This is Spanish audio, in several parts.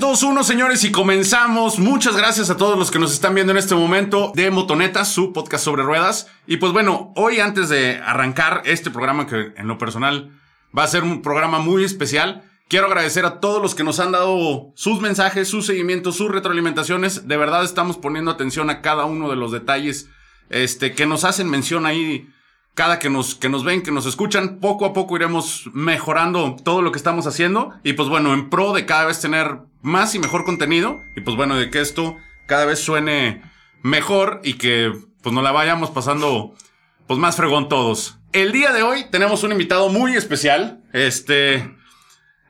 2, 1, señores, y comenzamos. Muchas gracias a todos los que nos están viendo en este momento de Motoneta, su podcast sobre ruedas. Y pues bueno, hoy antes de arrancar este programa, que en lo personal va a ser un programa muy especial, quiero agradecer a todos los que nos han dado sus mensajes, sus seguimientos, sus retroalimentaciones. De verdad estamos poniendo atención a cada uno de los detalles este, que nos hacen mención ahí cada que nos, que nos ven, que nos escuchan, poco a poco iremos mejorando todo lo que estamos haciendo. Y pues bueno, en pro de cada vez tener más y mejor contenido. Y pues bueno, de que esto cada vez suene mejor y que pues nos la vayamos pasando pues más fregón todos. El día de hoy tenemos un invitado muy especial. Este.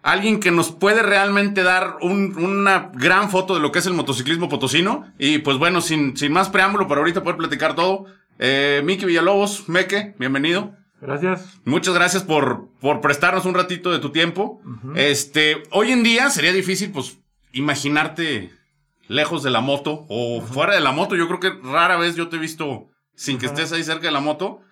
Alguien que nos puede realmente dar una gran foto de lo que es el motociclismo potosino. Y pues bueno, sin, sin más preámbulo, para ahorita poder platicar todo, eh, Miki Villalobos, Meque, bienvenido. Gracias. Muchas gracias por, por prestarnos un ratito de tu tiempo. Este, hoy en día sería difícil, pues, imaginarte lejos de la moto o fuera de la moto. Yo creo que rara vez yo te he visto sin que estés ahí cerca de la moto.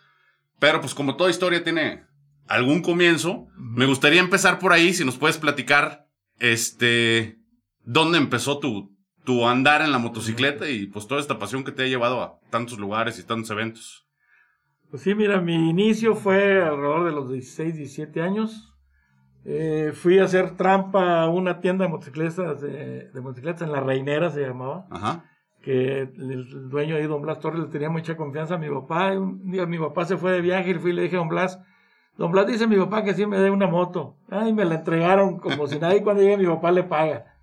Pero pues como toda historia tiene algún comienzo, me gustaría empezar por ahí, si nos puedes platicar, este, dónde empezó tu, tu andar en la motocicleta y pues toda esta pasión que te ha llevado a tantos lugares y tantos eventos. Pues sí, mira, mi inicio fue alrededor de los 16, 17 años. Eh, fui a hacer trampa a una tienda de motocicletas, de, motocicletas en La Reinera se llamaba. Ajá. Que el, dueño ahí, don Blas Torres, le tenía mucha confianza a mi papá. un día mi papá se fue de viaje y fui y le dije a don Blas, don Blas dice a mi papá que sí me dé una moto. Ay, me la entregaron como si nadie cuando llegue mi papá le paga.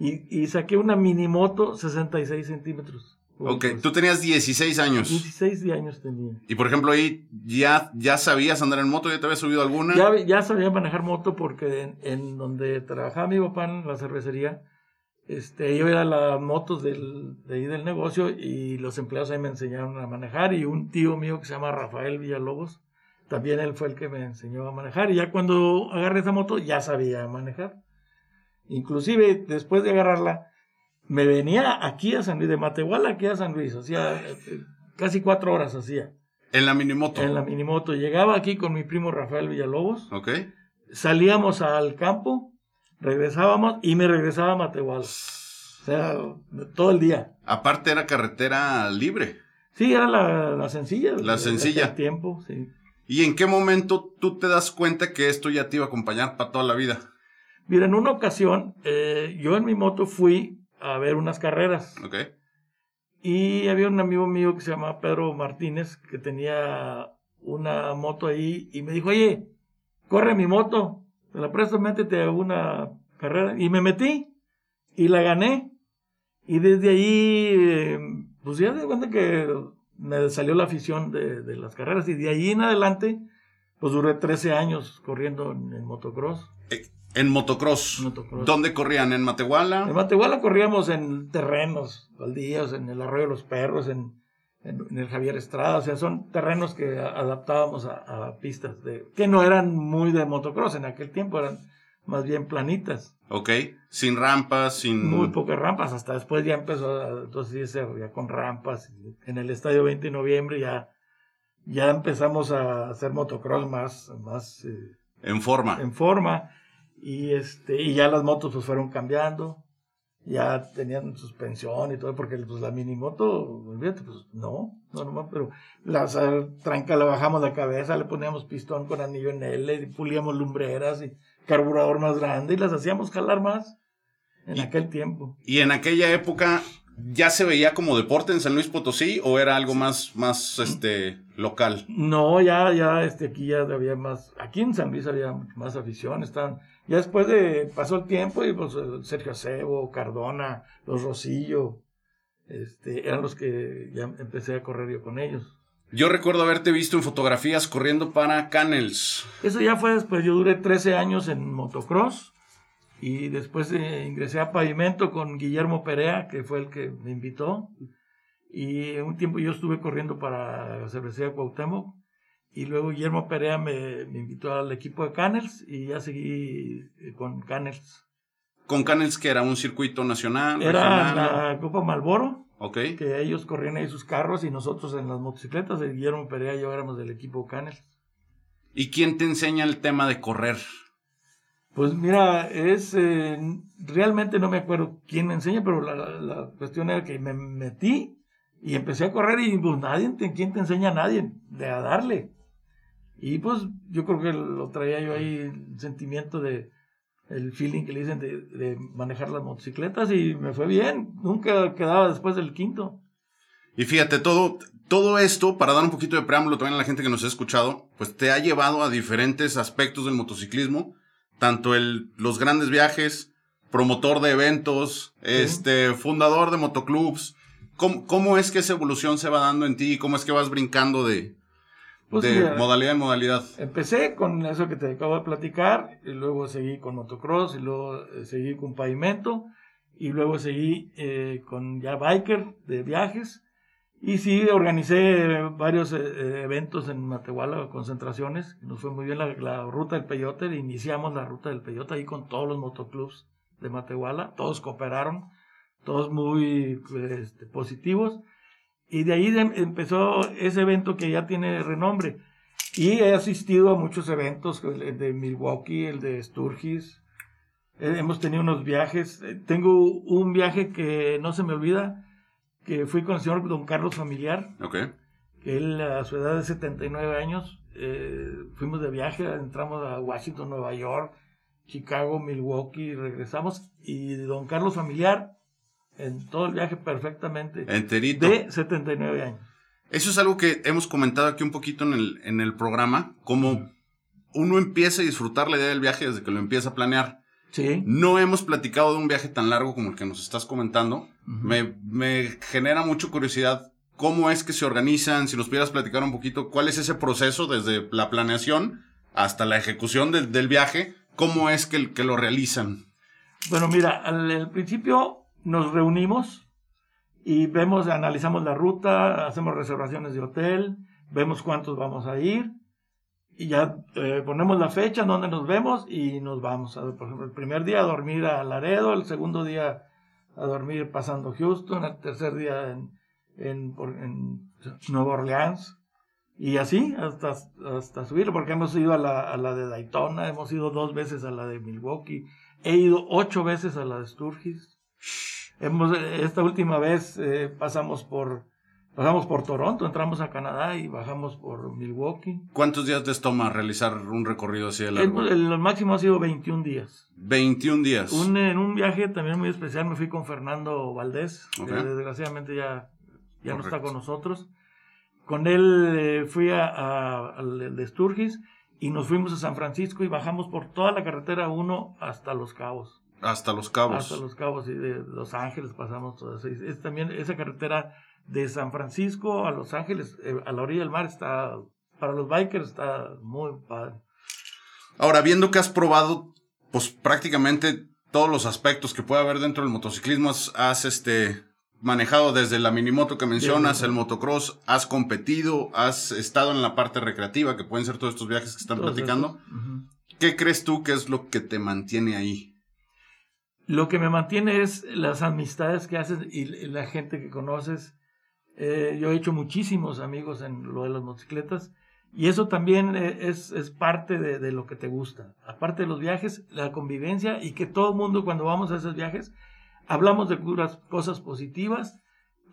Y, saqué una mini moto 66 centímetros. Ok, tú tenías 16 años. 16 años tenía. Y por ejemplo, ahí ya, ya sabías andar en moto, ya te habías subido alguna. Ya, ya sabía manejar moto porque en, donde trabajaba mi papá en la cervecería, este, yo era las motos del, de ahí del negocio y los empleados ahí me enseñaron a manejar. Y un tío mío que se llama Rafael Villalobos, también él fue el que me enseñó a manejar. Y ya cuando agarré esa moto, ya sabía manejar. Inclusive, después de agarrarla, me venía aquí a San Luis, de Matehuala aquí a San Luis, hacía eh, casi cuatro horas hacía. ¿En la minimoto? En la minimoto. Llegaba aquí con mi primo Rafael Villalobos. Ok. Salíamos al campo, regresábamos y me regresaba a Matehuala. O sea, todo el día. Aparte era carretera libre. Sí, era la, sencilla. La sencilla. tiempo, sí. ¿Y en qué momento tú te das cuenta que esto ya te iba a acompañar para toda la vida? Mira, en una ocasión, eh, yo en mi moto fui a ver unas carreras. Ok. Y había un amigo mío que se llamaba Pedro Martínez, que tenía una moto ahí, y me dijo, oye, corre mi moto, te la presto, métete a una carrera. Y me metí, y la gané. Y desde ahí, eh, pues ya de cuenta que me salió la afición de, las carreras, y de ahí en adelante, pues duré 13 años corriendo en, motocross. En motocross. ¿Dónde corrían? ¿En Matehuala? En Matehuala corríamos en terrenos, baldíos, en el Arroyo de los Perros, en, el Javier Estrada. O sea, son terrenos que adaptábamos a, pistas de, que no eran muy de motocross en aquel tiempo, eran más bien planitas. Ok, sin rampas, sin... Muy pocas rampas, hasta después ya empezó, entonces ya con rampas. En el Estadio 20 de Noviembre ya, ya empezamos a hacer motocross más... más eh, en forma. En forma. Y, este, y ya las motos pues fueron cambiando, ya tenían suspensión y todo, porque pues, la minimoto, olvídate, pues no, no, no, pero la tranca la bajamos la cabeza, le poníamos pistón con anillo en L, pulíamos lumbreras y carburador más grande y las hacíamos jalar más en aquel tiempo. Y en aquella época ya se veía como deporte en San Luis Potosí o era algo más, más este, local? No, ya, ya, este, aquí ya había más, aquí en San Luis había más afición, estaban ya después de, pasó el tiempo y pues Sergio Acebo, Cardona, los Rosillo, este, eran los que ya empecé a correr yo con ellos. Yo recuerdo haberte visto en fotografías corriendo para Canels. Eso ya fue después, yo duré 13 años en motocross y después eh, ingresé a Pavimento con Guillermo Perea, que fue el que me invitó. Y un tiempo yo estuve corriendo para cervecería Cuauhtémoc y luego Guillermo Perea me, invitó al equipo de Canels y ya seguí eh, con Canels. ¿Con Canels que era un circuito nacional? Era la Copa Malboro. Ok. Que ellos corrían ahí sus carros y nosotros en las motocicletas. Guillermo Perea y yo éramos del equipo Canels. ¿Y quién te enseña el tema de correr? Pues mira, es eh, realmente no me acuerdo quién me enseña, pero la, cuestión era que me metí y empecé a correr y pues nadie, ¿quién te enseña a nadie? De a darle. Y pues yo creo que lo traía yo ahí, el sentimiento de, el feeling que le dicen de, manejar las motocicletas y me fue bien. Nunca quedaba después del quinto. Y fíjate, todo, todo esto, para dar un poquito de preámbulo también a la gente que nos ha escuchado, pues te ha llevado a diferentes aspectos del motociclismo, tanto el, los grandes viajes, promotor de eventos, este, fundador de motoclubs. ¿Cómo, ¿Cómo es que esa evolución se va dando en ti? ¿Cómo es que vas brincando de, pues de modalidad en modalidad. Empecé con eso que te acabo de platicar, y luego seguí con motocross, y luego eh, seguí con pavimento, y luego seguí eh, con ya biker de viajes. Y sí, organicé varios eh, eventos en Matehuala, concentraciones. Nos fue muy bien la, ruta del Peyote. Iniciamos la ruta del Peyote ahí con todos los motoclubs de Matehuala. Todos cooperaron, todos muy este, positivos. Y de ahí empezó ese evento que ya tiene renombre. Y he asistido a muchos eventos, el de Milwaukee, el de Sturgis. Eh, hemos tenido unos viajes. Eh, tengo un viaje que no se me olvida, que fui con el señor Don Carlos Familiar. Okay. Que él a su edad de 79 años, eh, fuimos de viaje, entramos a Washington, Nueva York, Chicago, Milwaukee, regresamos. Y Don Carlos Familiar en todo el viaje perfectamente. Enterito. De 79 años. Eso es algo que hemos comentado aquí un poquito en el, en el programa, como uno empieza a disfrutar la idea del viaje desde que lo empieza a planear. Sí. No hemos platicado de un viaje tan largo como el que nos estás comentando. me, me, genera mucha curiosidad cómo es que se organizan, si nos pudieras platicar un poquito cuál es ese proceso desde la planeación hasta la ejecución del, del viaje, cómo es que, que lo realizan. Bueno, mira, al principio nos reunimos y vemos, analizamos la ruta, hacemos reservaciones de hotel, vemos cuántos vamos a ir y ya eh, ponemos la fecha donde nos vemos y nos vamos. A, por ejemplo, el primer día a dormir a Laredo, el segundo día a dormir pasando Houston, el tercer día en, en, en Nueva Orleans. Y así hasta, hasta subir, porque hemos ido a la, a la de Daytona, hemos ido dos veces a la de Milwaukee, he ido ocho veces a la de Sturgis. Hemos, esta última vez eh, pasamos por pasamos por Toronto, entramos a Canadá y bajamos por Milwaukee. ¿Cuántos días les toma realizar un recorrido así de largo? El, máximo ha sido 21 días. 21 días. en un viaje también muy especial me fui con Fernando Valdés, que desgraciadamente ya, ya no está con nosotros. Con él eh, fui a, al de Sturgis y nos fuimos a San Francisco y bajamos por toda la carretera 1 hasta Los Cabos. Hasta Los Cabos. Hasta Los Cabos y de Los Ángeles pasamos todo eso. Es también esa carretera de San Francisco a Los Ángeles, eh, a la orilla del mar, está, para los bikers está muy padre. Ahora, viendo que has probado, pues prácticamente todos los aspectos que puede haber dentro del motociclismo, has, este, manejado desde la minimoto que mencionas, el motocross, has competido, has estado en la parte recreativa, que pueden ser todos estos viajes que están platicando. ¿Qué crees tú que es lo que te mantiene ahí? Lo que me mantiene es las amistades que haces y la gente que conoces. Eh, yo he hecho muchísimos amigos en lo de las motocicletas y eso también eh, es, es parte de, de, lo que te gusta. Aparte de los viajes, la convivencia y que todo el mundo cuando vamos a esos viajes hablamos de cosas positivas.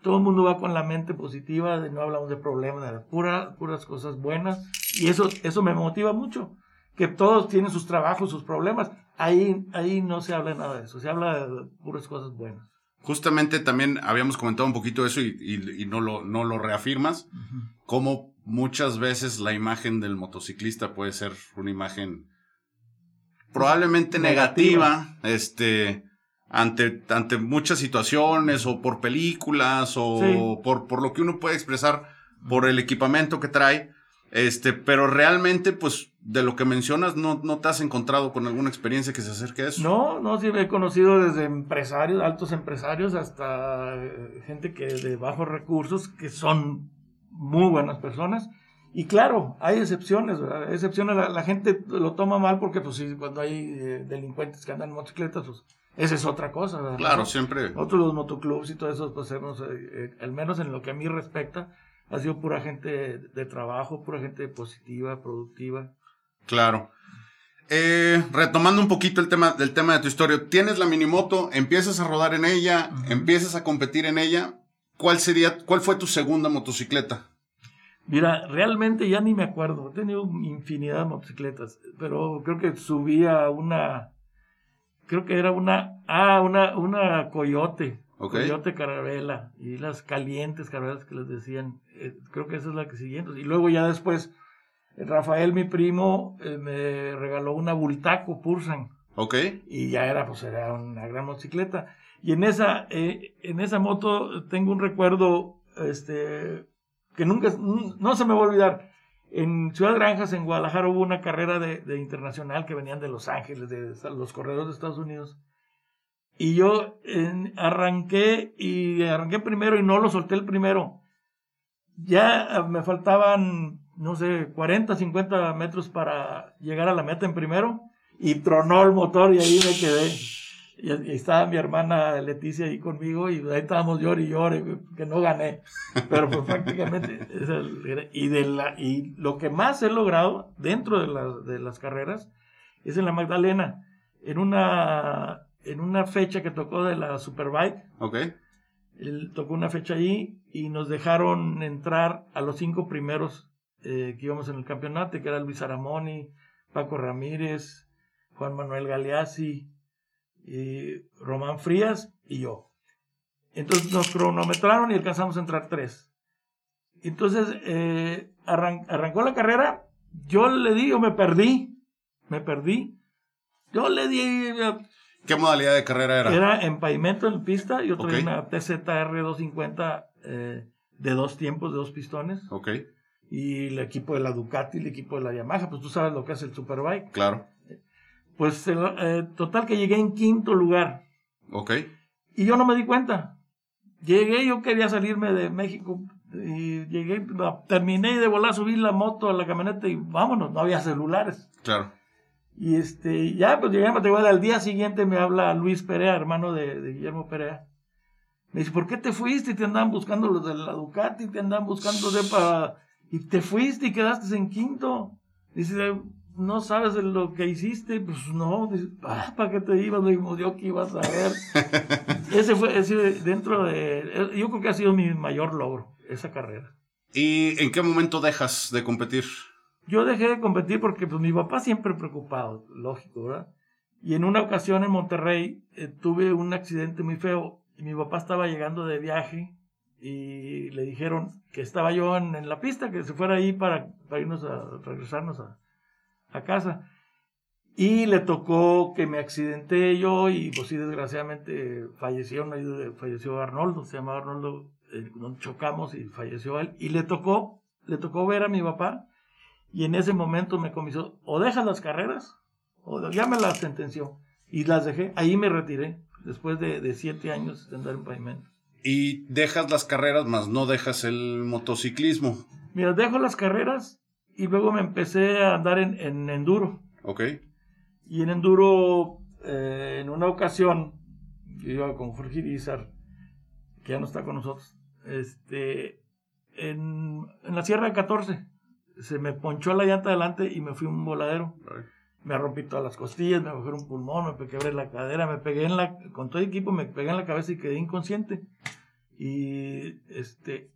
Todo el mundo va con la mente positiva, no hablamos de problemas, de pura, puras cosas buenas y eso, eso me motiva mucho que todos tienen sus trabajos, sus problemas. Ahí, ahí no se habla nada de eso, se habla de puras cosas buenas. Justamente también habíamos comentado un poquito eso y, no, lo, no lo reafirmas, como muchas veces la imagen del motociclista puede ser una imagen probablemente negativa, este, ante, ante muchas situaciones o por películas o por, por lo que uno puede expresar por el equipamiento que trae. Este, pero realmente, pues, de lo que mencionas, no, no te has encontrado con alguna experiencia que se acerque a eso. No, no, sí me he conocido desde empresarios, altos empresarios, hasta eh, gente que de bajos recursos, que son muy buenas personas. Y claro, hay excepciones, ¿verdad? Excepciones, la, gente lo toma mal porque, pues, sí, cuando hay eh, delincuentes que andan en motocicletas, pues, esa es otra cosa, ¿verdad? Claro, siempre. Otros los motoclubs y todo eso, pues, hemos, eh, al menos en lo que a mí respecta, ha sido pura gente de trabajo, pura gente positiva, productiva. Claro. eh, retomando un poquito el tema del tema de tu historia, tienes la minimoto, empiezas a rodar en ella, empiezas a competir en ella. ¿Cuál sería, cuál fue tu segunda motocicleta? Mira, realmente ya ni me acuerdo. He tenido infinidad de motocicletas, pero creo que subía una, creo que era una, ah, una, una Coyote. Coyote Carabela y las calientes carabelas que les decían. Eh, creo que esa es la que siguiente. Y luego ya después Rafael, mi primo, eh, me regaló una Bultaco Pursan. Ok. Y ya era, pues era una gran motocicleta. Y en esa, eh, en esa moto tengo un recuerdo, este, que nunca, no se me va a olvidar. En Ciudad Granjas, en Guadalajara, hubo una carrera de, internacional que venían de Los Ángeles, de, los corredores de Estados Unidos. Y yo arranqué y arranqué primero y no lo solté el primero. Ya me faltaban no sé, 40, 50 metros para llegar a la meta en primero y tronó el motor y ahí me quedé. Y, estaba mi hermana Leticia ahí conmigo y ahí estábamos llorando y llorando, que no gané. Pero pues prácticamente, y, de la, y lo que más he logrado dentro de, las de las carreras es en la Magdalena, en una, en una fecha que tocó de la Superbike. Ok. Él tocó una fecha allí y nos dejaron entrar a los cinco primeros eh, que íbamos en el campeonato, que era Luis Aramoni, Paco Ramírez, Juan Manuel Galeazzi, y Román Frías y yo. Entonces nos cronometraron y alcanzamos a entrar tres. Entonces eh, arrancó la carrera, yo le di, yo me perdí, me perdí. Yo le di... Eh, ¿Qué modalidad de carrera era? Era en pavimento en pista, yo traía una TZR 250 de dos tiempos, de dos pistones. Ok y el equipo de la Ducati, el equipo de la Yamaha, pues tú sabes lo que es el Superbike. Claro. Pues eh, total que llegué en quinto lugar. Ok. Y yo no me di cuenta. Llegué, yo quería salirme de México y llegué, terminé de volar, subí la moto a la camioneta y vámonos, no había celulares. Claro. Y este, ya pues llegué a Matehuala, al día siguiente me habla Luis Perea, hermano de, de Guillermo Perea. Me dice, ¿por qué te fuiste? Te andaban buscando los de la Ducati, te andaban buscando de para y te fuiste y quedaste en quinto. Dice, no sabes lo que hiciste, pues no, ah, ¿para qué te ibas? No yo que ibas a ver. ese fue, ese dentro de, yo creo que ha sido mi mayor logro, esa carrera. ¿Y en qué momento dejas de competir? Yo dejé de competir porque pues mi papá siempre preocupado, lógico, ¿verdad? Y en una ocasión en Monterrey eh, tuve un accidente muy feo y mi papá estaba llegando de viaje y le dijeron que estaba yo en, la pista, que se fuera ahí para, irnos a regresarnos a, casa. Y le tocó que me accidenté yo y pues sí, desgraciadamente falleció, falleció Arnoldo, se llamaba Arnoldo, eh, chocamos y falleció él. Y le tocó, le tocó ver a mi papá y en ese momento me comisó, o dejas las carreras o ya me las sentenció. Y las dejé, ahí me retiré, después de, de siete años de andar en pavimento. Y dejas las carreras, más no dejas el motociclismo. Mira, dejo las carreras y luego me empecé a andar en, enduro. Ok. Y en enduro, eh, en una ocasión, yo iba con Jorge Irizar, que ya no está con nosotros, este, en, la Sierra 14, se me ponchó la llanta adelante y me fui un voladero. Me rompí todas las costillas, me bajé un pulmón, me quebré la cadera, me pegué en la, con todo el equipo me pegué en la cabeza y quedé inconsciente. Y este,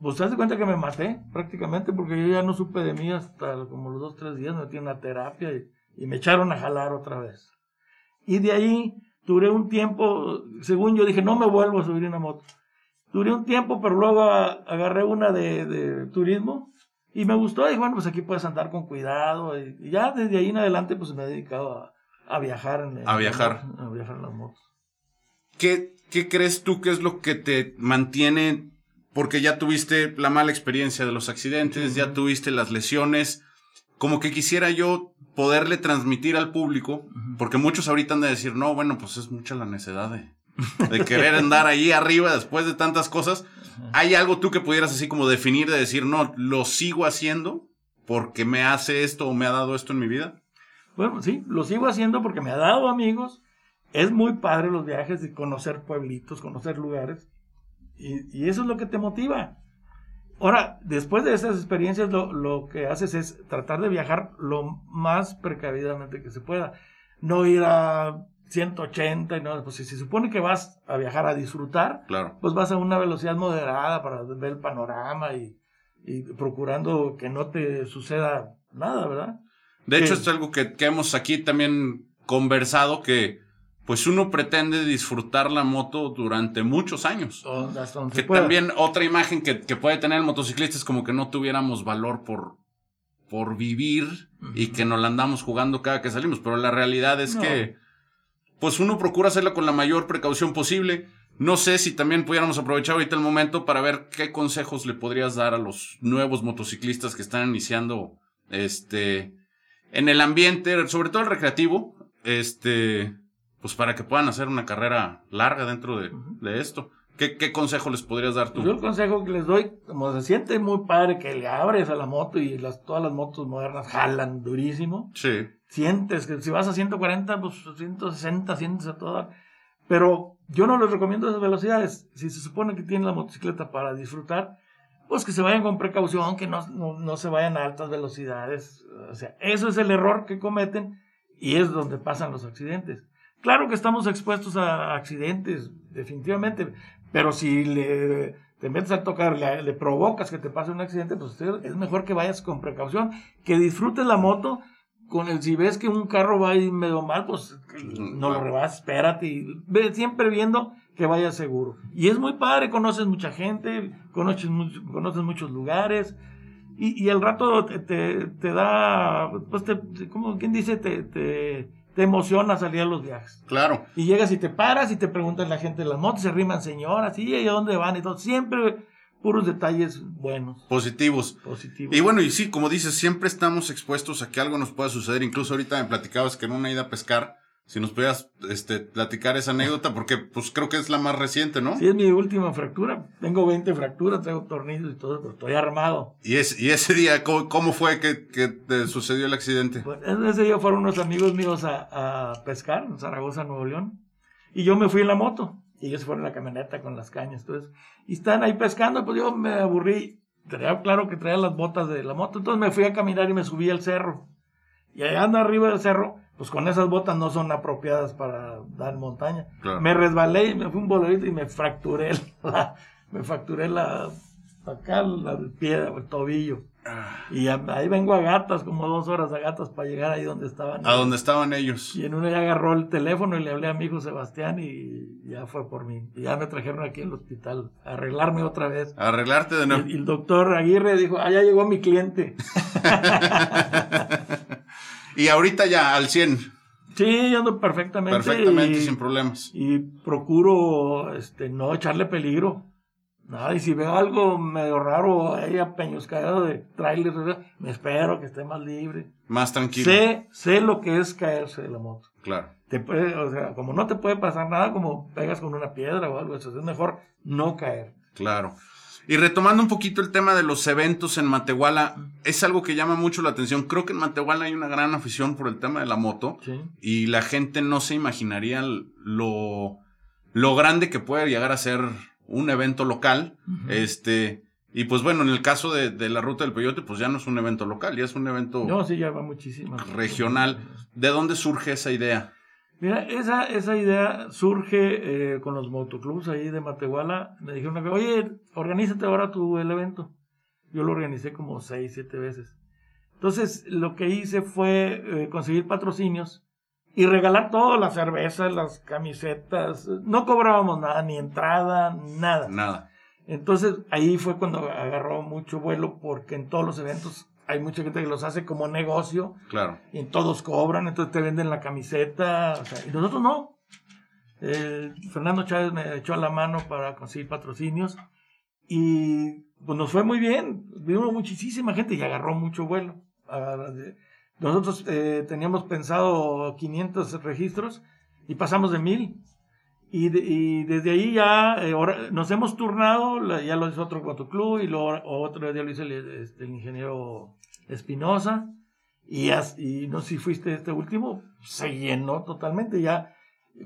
pues te cuenta que me maté prácticamente porque yo ya no supe de mí hasta como los dos, tres días, me metí en una terapia y, me echaron a jalar otra vez. Y de ahí duré un tiempo, según yo dije, no me vuelvo a subir una moto. Duré un tiempo, pero luego agarré una de, turismo y me gustó. Y bueno, pues aquí puedes andar con cuidado. Y, ya desde ahí en adelante, pues me he dedicado a, viajar. En, a viajar. a viajar en las motos. ¿Qué ¿qué crees tú que es lo que te mantiene? Porque ya tuviste la mala experiencia de los accidentes, ya tuviste las lesiones. Como que quisiera yo poderle transmitir al público, porque muchos ahorita han de decir, no, bueno, pues es mucha la necedad de, querer andar ahí arriba después de tantas cosas. ¿Hay algo tú que pudieras así como definir de decir, no, lo sigo haciendo porque me hace esto o me ha dado esto en mi vida? Bueno, sí, lo sigo haciendo porque me ha dado amigos, es muy padre los viajes y conocer pueblitos, conocer lugares. Y, eso es lo que te motiva. Ahora, después de esas experiencias, lo, lo, que haces es tratar de viajar lo más precavidamente que se pueda. No ir a 180 y no, pues si se supone que vas a viajar a disfrutar, claro. pues vas a una velocidad moderada para ver el panorama y, y procurando que no te suceda nada, ¿verdad? De hecho, es algo que, que hemos aquí también conversado que pues uno pretende disfrutar la moto durante muchos años. que también otra imagen que, puede tener el motociclista es como que no tuviéramos valor por, por vivir y que nos la andamos jugando cada que salimos. Pero la realidad es que, pues uno procura hacerla con la mayor precaución posible. No sé si también pudiéramos aprovechar ahorita el momento para ver qué consejos le podrías dar a los nuevos motociclistas que están iniciando este en el ambiente, sobre todo el recreativo, este pues para que puedan hacer una carrera larga dentro de, esto. ¿Qué, ¿Qué, consejo les podrías dar tú? Yo el consejo que les doy, como se siente muy padre que le abres a la moto y las, todas las motos modernas jalan durísimo. Sí. Sientes que si vas a 140, pues 160 sientes a toda. Pero yo no les recomiendo esas velocidades. Si se supone que tienen la motocicleta para disfrutar, pues que se vayan con precaución, que no, no, no se vayan a altas velocidades. O sea, eso es el error que cometen y es donde pasan los accidentes. Claro que estamos expuestos a accidentes, definitivamente, pero si le, te metes a tocar, le, provocas que te pase un accidente, pues es mejor que vayas con precaución, que disfrutes la moto. Con el, si ves que un carro va ahí medio mal, pues no lo rebases, espérate y ve siempre viendo que vaya seguro. Y es muy padre, conoces mucha gente, conoces, conoces muchos lugares, y, y el rato te, te, da, pues, te, como quien dice, te, te, te emociona salir a los viajes. Claro. Y llegas y te paras y te preguntan la gente de las motos, se riman señoras, y a dónde van y todo. Siempre puros detalles buenos. Positivos. Positivos. Y bueno, y sí, como dices, siempre estamos expuestos a que algo nos pueda suceder. Incluso ahorita me platicabas que en una ida a pescar, si nos pudieras este, platicar esa anécdota, porque pues creo que es la más reciente, ¿no? Sí, es mi última fractura. Tengo 20 fracturas, tengo tornillos y todo, pero estoy armado. ¿Y, es, y ese día cómo, fue que, que, te sucedió el accidente? Pues, ese día fueron unos amigos míos a, a, pescar en Zaragoza, Nuevo León. Y yo me fui en la moto. Y ellos fueron en la camioneta con las cañas. Entonces, y están ahí pescando, pues yo me aburrí. Tenía claro que traía las botas de la moto. Entonces me fui a caminar y me subí al cerro. Y allá ando arriba del cerro pues con esas botas no son apropiadas para dar montaña. Me resbalé y me fui un bolerito y me fracturé la, me fracturé la, acá la, el pie, el tobillo. Ah. Y ahí vengo a gatas, como dos horas a gatas para llegar ahí donde estaban. A donde estaban ellos. Y en uno ya agarró el teléfono y le hablé a mi hijo Sebastián y ya fue por mí. Y ya me trajeron aquí al hospital a arreglarme otra vez. A arreglarte de nuevo. Y, el doctor Aguirre dijo, ah, ya llegó mi cliente. Y ahorita ya al 100. Sí, ando perfectamente. Perfectamente, sin problemas. Y procuro este, no echarle peligro. Nada, y si veo algo medio raro ahí apeñoscado de trailer, me espero que esté más libre. Más tranquilo. Sé, sé lo que es caerse de la moto. Claro. Te puede, o sea, como no te puede pasar nada, como pegas con una piedra o algo, eso es mejor no caer. Claro. Y retomando un poquito el tema de los eventos en Matehuala, es algo que llama mucho la atención. Creo que en Matehuala hay una gran afición por el tema de la moto. Y la gente no se imaginaría lo, lo grande que puede llegar a ser un evento local. Este. Y pues bueno, en el caso de, la ruta del peyote, pues ya no es un evento local, ya es un evento. No, sí, ya va muchísimo. Regional. ¿De dónde surge esa idea? Mira, esa, esa idea surge eh, con los motoclubs ahí de Matehuala. Me dijeron, oye, organízate ahora tu el evento. Yo lo organicé como seis, siete veces. Entonces, lo que hice fue eh, conseguir patrocinios y regalar todo, las cervezas, las camisetas. No cobrábamos nada, ni entrada, nada. Nada. Entonces, ahí fue cuando agarró mucho vuelo porque en todos los eventos hay mucha gente que los hace como negocio. Claro. Y todos cobran, entonces te venden la camiseta. O sea, y nosotros no. Fernando Chávez me echó a la mano para conseguir patrocinios. Y pues nos fue muy bien. Vino muchísima gente y agarró mucho vuelo. Nosotros eh, teníamos pensado 500 registros y pasamos de 1000. Y, desde ahí ya eh, nos hemos turnado, ya lo hizo otro club y luego otro día lo hizo el, este, el ingeniero Espinosa. Y, y, no sé si fuiste este último, se llenó totalmente. Ya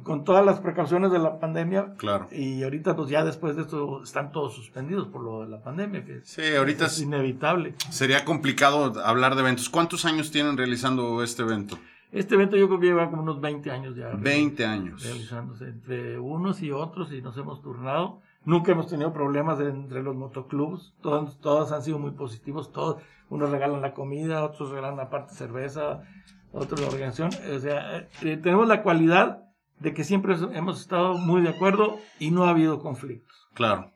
con todas las precauciones de la pandemia. Claro. Y ahorita, pues ya después de esto, están todos suspendidos por lo de la pandemia. Que sí, ahorita es inevitable. Sería complicado hablar de eventos. ¿Cuántos años tienen realizando este evento? Este evento yo creo que lleva como unos 20 años ya. 20 años. Realizándose entre unos y otros y nos hemos turnado. Nunca hemos tenido problemas entre los motoclubs. Todos, todos han sido muy positivos. Todos, unos regalan la comida, otros regalan aparte cerveza, otros la organización. O sea, eh, tenemos la cualidad de que siempre hemos estado muy de acuerdo y no ha habido conflictos. Claro.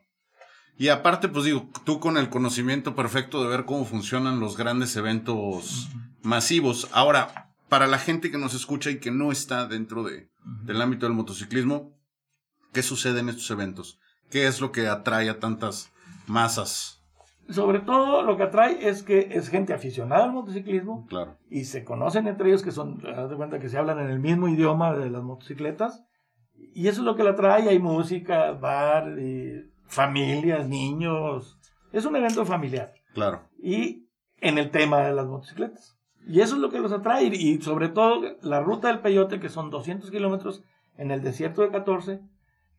Y aparte, pues digo, tú con el conocimiento perfecto de ver cómo funcionan los grandes eventos masivos. Ahora, para la gente que nos escucha y que no está dentro de, del ámbito del motociclismo, ¿qué sucede en estos eventos? ¿Qué es lo que atrae a tantas masas? Sobre todo lo que atrae es que es gente aficionada al motociclismo. Claro. Y se conocen entre ellos que son, haz de cuenta que se hablan en el mismo idioma de las motocicletas. Y eso es lo que la atrae. Hay música, bar, familias, niños. Es un evento familiar. Claro. Y en el tema de las motocicletas. Y eso es lo que los atrae. Y sobre todo la ruta del peyote, que son 200 kilómetros en el desierto de 14,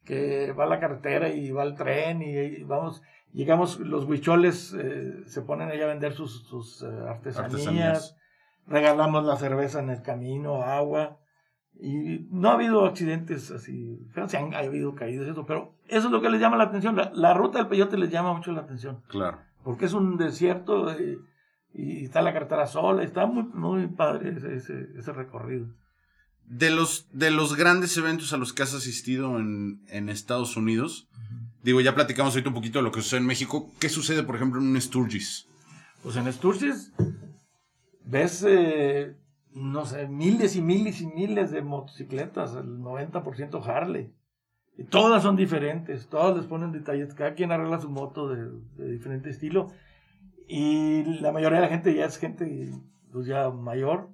que va la carretera y va el tren y, vamos, llegamos, los huicholes eh, se ponen allá a vender sus, sus eh, artesanías, regalamos la cerveza en el camino, agua. Y no ha habido accidentes así, se han ha habido caídas, eso, pero eso es lo que les llama la atención. La, ruta del peyote les llama mucho la atención. Claro. Porque es un desierto. Eh, y está la carretera sola, está muy, muy padre ese, ese, recorrido. De los, de los grandes eventos a los que has asistido en, Estados Unidos, digo, ya platicamos ahorita un poquito de lo que sucede en México. ¿Qué sucede, por ejemplo, en un Sturgis? Pues en Sturgis ves, eh, no sé, miles y miles y miles de motocicletas, el 90% Harley. Y todas son diferentes, todas les ponen detalles, cada quien arregla su moto de, de diferente estilo y la mayoría de la gente ya es gente pues ya mayor.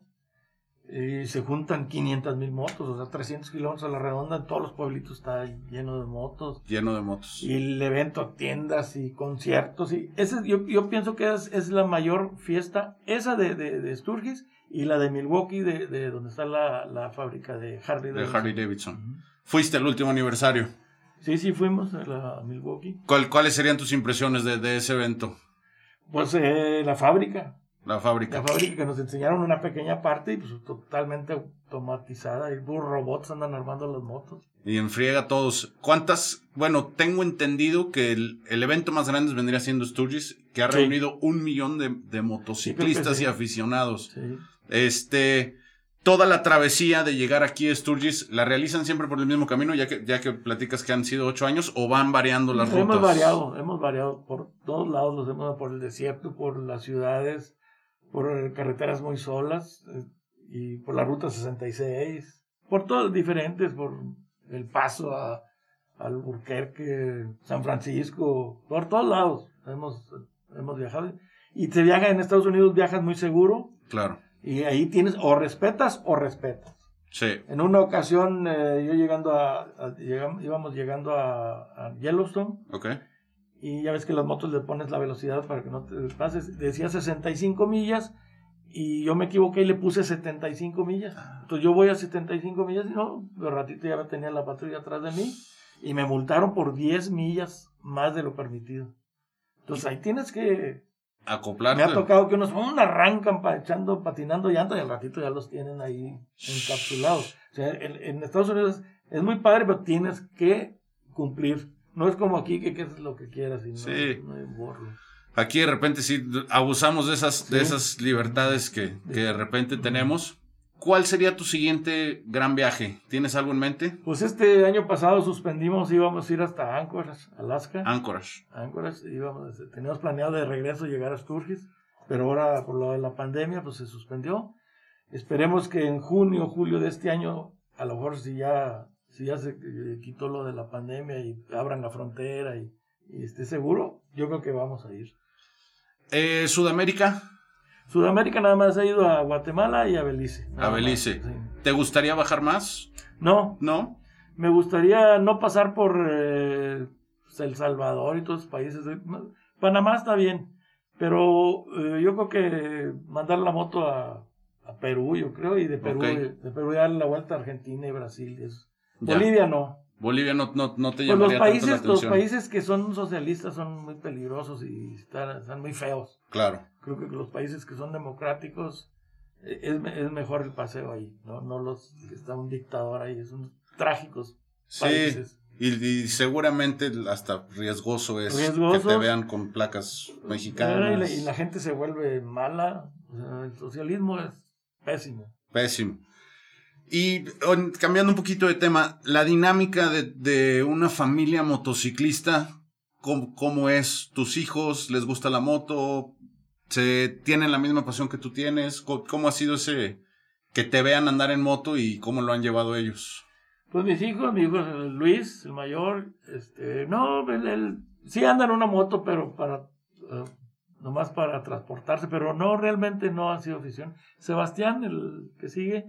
Y se juntan 500 mil motos, o sea, 300 kilómetros a la redonda. En todos los pueblitos está lleno de motos. Lleno de motos. Y el evento, tiendas y conciertos. y ese yo, yo pienso que es, es, la mayor fiesta, esa de, de, Sturgis y la de Milwaukee, de, de donde está la, la, fábrica de Harley Davidson. De Harley Davidson. ¿Fuiste al último aniversario? Sí, sí, fuimos a, la, Milwaukee. ¿Cuál, ¿Cuáles serían tus impresiones de, de ese evento? Pues eh, la fábrica. La fábrica. La fábrica que nos enseñaron una pequeña parte y pues totalmente automatizada. Y los robots andan armando las motos. Y enfriega a todos. ¿Cuántas? Bueno, tengo entendido que el, evento más grande vendría siendo Sturgis, que ha reunido un millón de, motociclistas y aficionados. Sí. Este, toda la travesía de llegar aquí a Sturgis, ¿la realizan siempre por el mismo camino, ya que, ya que platicas que han sido ocho años, o van variando las rutas? Hemos variado, hemos variado por todos lados, los hemos por el desierto, por las ciudades, por carreteras muy solas, eh, y por la ruta 66, por todos diferentes, por el paso a, al Burquerque, San Francisco, por todos lados hemos, hemos viajado. Y te viaja en Estados Unidos, viajas muy seguro. Claro y ahí tienes o respetas o respetas. Sí. En una ocasión, eh, yo llegando a, íbamos llegando a, Yellowstone. Ok. Y ya ves que las motos le pones la velocidad para que no te pases. Decía 65 millas y yo me equivoqué y le puse 75 millas. Ah. Entonces yo voy a 75 millas y no, de ratito ya tenía la patrulla atrás de mí y me multaron por 10 millas más de lo permitido. Entonces ahí tienes que Acoplarte. Me ha tocado que unos, arrancan echando, patinando llantas y al ratito ya los tienen ahí encapsulados. O sea, en, Estados Unidos es muy padre, pero tienes que cumplir. No es como aquí que, es lo que quieras y no, sí. no hay borro. Aquí de repente sí abusamos de esas, de esas libertades que, que de repente tenemos. ¿Cuál sería tu siguiente gran viaje? ¿Tienes algo en mente? Pues este año pasado suspendimos, íbamos a ir hasta Anchorage, Alaska. Anchorage. Anchorage, íbamos, teníamos planeado de regreso llegar a Sturgis, pero ahora por lo de la pandemia pues se suspendió. Esperemos que en junio, julio de este año, a lo mejor si ya, si ya se eh, quitó lo de la pandemia y abran la frontera y, y esté seguro, yo creo que vamos a ir. Eh, ¿Sudamérica? Sudamérica nada más ha ido a Guatemala y a Belice. A Belice. ¿Te gustaría bajar más? No. ¿No? Me gustaría no pasar por eh, El Salvador y todos los países. Panamá está bien, pero eh, yo creo que mandar la moto a, Perú, yo creo, y de Perú, de Perú darle la vuelta a Argentina y Brasil. Bolivia no. Bolivia no, no, no te Pues llamaría los países, tanto la los atención. países que son socialistas son muy peligrosos y están, están muy feos. Claro. Creo que los países que son democráticos eh, es, es mejor el paseo ahí, no, no los que está un dictador ahí, son trágicos Sí. países. Y, y seguramente hasta riesgoso es que te vean con placas Y la, mexicanas. y la gente se vuelve mala. O sea, el socialismo es pésimo. Pésimo. Y cambiando un poquito de tema, la dinámica de, de una familia motociclista, ¿cómo, cómo es? ¿Tus hijos les gusta la moto? ¿Se tienen la misma pasión que tú tienes? ¿Cómo, cómo ha sido ese que te vean andar en moto y cómo lo han llevado ellos? Pues mis hijos, mi hijo Luis, el mayor, este, no, él, él sí anda en una moto, pero para, eh, nomás para transportarse, pero no, realmente no ha sido afición. Sebastián, el que sigue,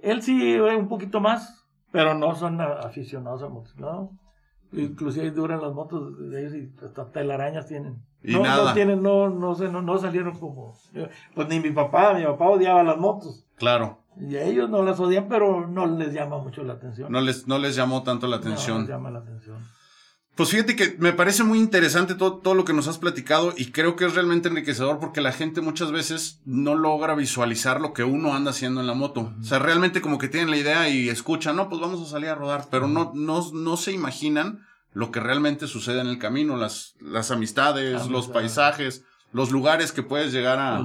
él sí eh, un poquito más, pero no son aficionados a motos, ¿no? Inclusive duran las motos de ellos y hasta telarañas tienen. Y no, nada. no tienen, no, no sé, no, no salieron como, pues ni mi papá, mi papá odiaba las motos. Claro, Y a ellos no las odian, pero no les llama mucho la atención. no les, no les llamó tanto la No, atención. les llama la atención. Pues fíjate que me parece muy interesante todo, todo lo que nos has platicado y creo que es realmente enriquecedor porque la gente muchas veces no logra visualizar lo que uno anda haciendo en la moto. O sea, realmente como que tienen la idea y escuchan, no, pues vamos a salir a rodar, pero no, no, no se imaginan lo que realmente sucede en el camino, las, las amistades, los paisajes, los lugares que puedes llegar a,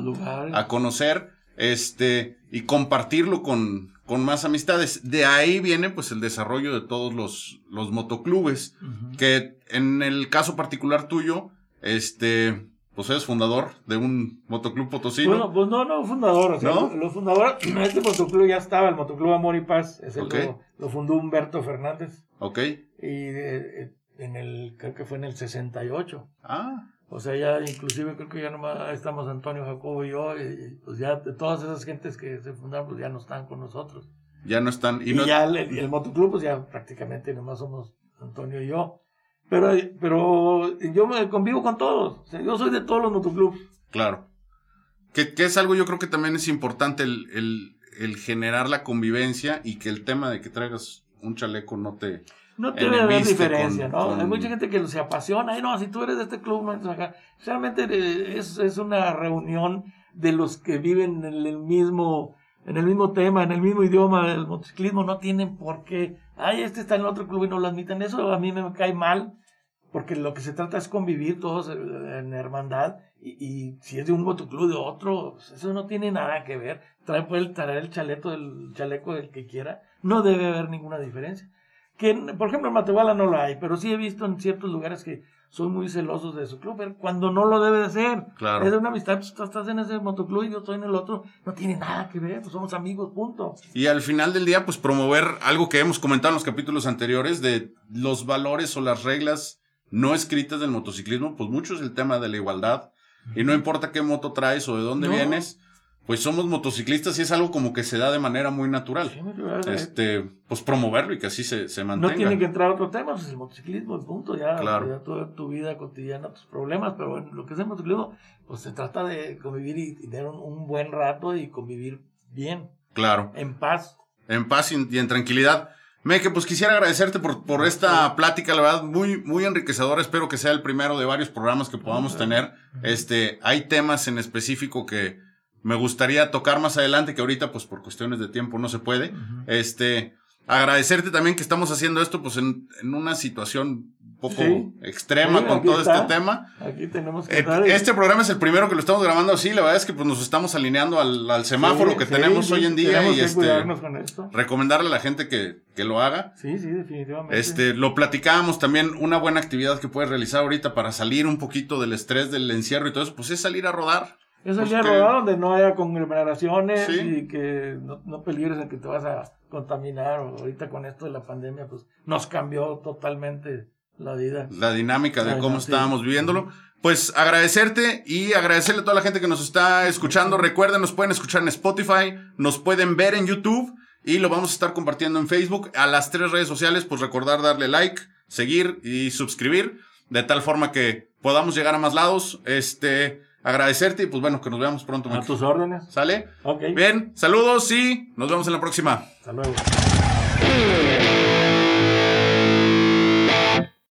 a conocer, este, y compartirlo con, con más amistades. De ahí viene pues el desarrollo de todos los, los motoclubes que en el caso particular tuyo, este, pues eres fundador de un motoclub potosino. Bueno, pues no, no, fundador. O sea, ¿No? lo- Los fundadores, este motoclub ya estaba, el motoclub Amor y Paz. Ese Ok. lo, lo fundó Humberto Fernández. ok. Y eh, en el, creo que fue en el 68. Ah, O sea, ya inclusive creo que ya nomás estamos Antonio Jacobo y yo. Y, pues ya de todas esas gentes que se fundaron, pues ya no están con nosotros. ya no están. Y Y, no, ya el, el motoclub, pues ya prácticamente nomás somos Antonio y yo. Pero, pero yo me convivo con todos. O sea, yo soy de todos los motoclubs. Claro. Que, que es algo yo creo que también es importante el, el, el generar la convivencia y que el tema de que traigas un chaleco no te... No debe haber diferencia, con- ¿no? con- Hay mucha gente que se apasiona. Ay, no, si tú eres de este club, no acá. Realmente eh, es, es una reunión de los que viven en el mismo en el mismo tema, en el mismo idioma del motociclismo. No tienen por qué. Ay, este está en el otro club y no lo admiten. Eso a mí me cae mal. Porque lo que se trata es convivir todos eh, en hermandad. Y, y si es de un motoclub de otro, pues eso no tiene nada que ver. Trae, puede traer el del chaleco del que quiera. No debe haber ninguna diferencia que por ejemplo en Matehuala no lo hay, pero sí he visto en ciertos lugares que son muy celosos de su club, pero cuando no lo debe de ser. Claro. Es de una amistad, pues, tú estás en ese motoclub y yo estoy en el otro, no tiene nada que ver, pues somos amigos, punto. Y al final del día, pues promover algo que hemos comentado en los capítulos anteriores de los valores o las reglas no escritas del motociclismo, pues mucho es el tema de la igualdad. Y no importa qué moto traes o de dónde No. vienes, pues somos motociclistas y es algo como que se da de manera muy natural. Sí, me- Este, pues promoverlo y que así se, se no mantenga. tiene que entrar otro tema, pues el motociclismo, punto, ya, Claro. ya toda tu vida cotidiana, tus problemas, pero bueno, lo que es el motociclismo, pues se trata de convivir y tener un, un buen rato y convivir bien, Claro. en paz. en paz y, y en tranquilidad. Meque, pues quisiera agradecerte por, por esta plática, la verdad, muy, muy enriquecedora. Espero que sea el primero de varios programas que podamos tener. Este, hay temas en específico que me gustaría tocar más adelante, que ahorita, pues por cuestiones de tiempo no se puede. Este, agradecerte también que estamos haciendo esto, pues en, en una situación un poco Sí. extrema Sí, con todo está. este tema. Aquí tenemos que Eh, estar Este programa es el primero que lo estamos grabando así. La verdad es que pues, nos estamos alineando al, al semáforo Sí, que tenemos hoy en día y que este cuidarnos con esto. recomendarle a la gente que, que lo haga. Sí, sí, definitivamente. Este, lo platicábamos también, una buena actividad que puedes realizar ahorita para salir un poquito del estrés del encierro y todo eso, pues es salir a rodar. Es el pues donde no haya conglomeraciones Sí. y que no, no peligres en que te vas a contaminar. Ahorita con esto de la pandemia, pues nos cambió totalmente la vida. La dinámica de cómo estábamos viviéndolo. Pues agradecerte y agradecerle a toda la gente que nos está escuchando. Recuerden, nos pueden escuchar en Spotify, nos pueden ver en YouTube y lo vamos a estar compartiendo en Facebook. A las tres redes sociales, pues recordar darle like, seguir y suscribir, de tal forma que podamos llegar a más lados. Este, agradecerte y pues bueno, que nos veamos pronto. A Mike. tus órdenes. ¿Sale? Ok. Bien, saludos y nos vemos en la próxima. Hasta luego.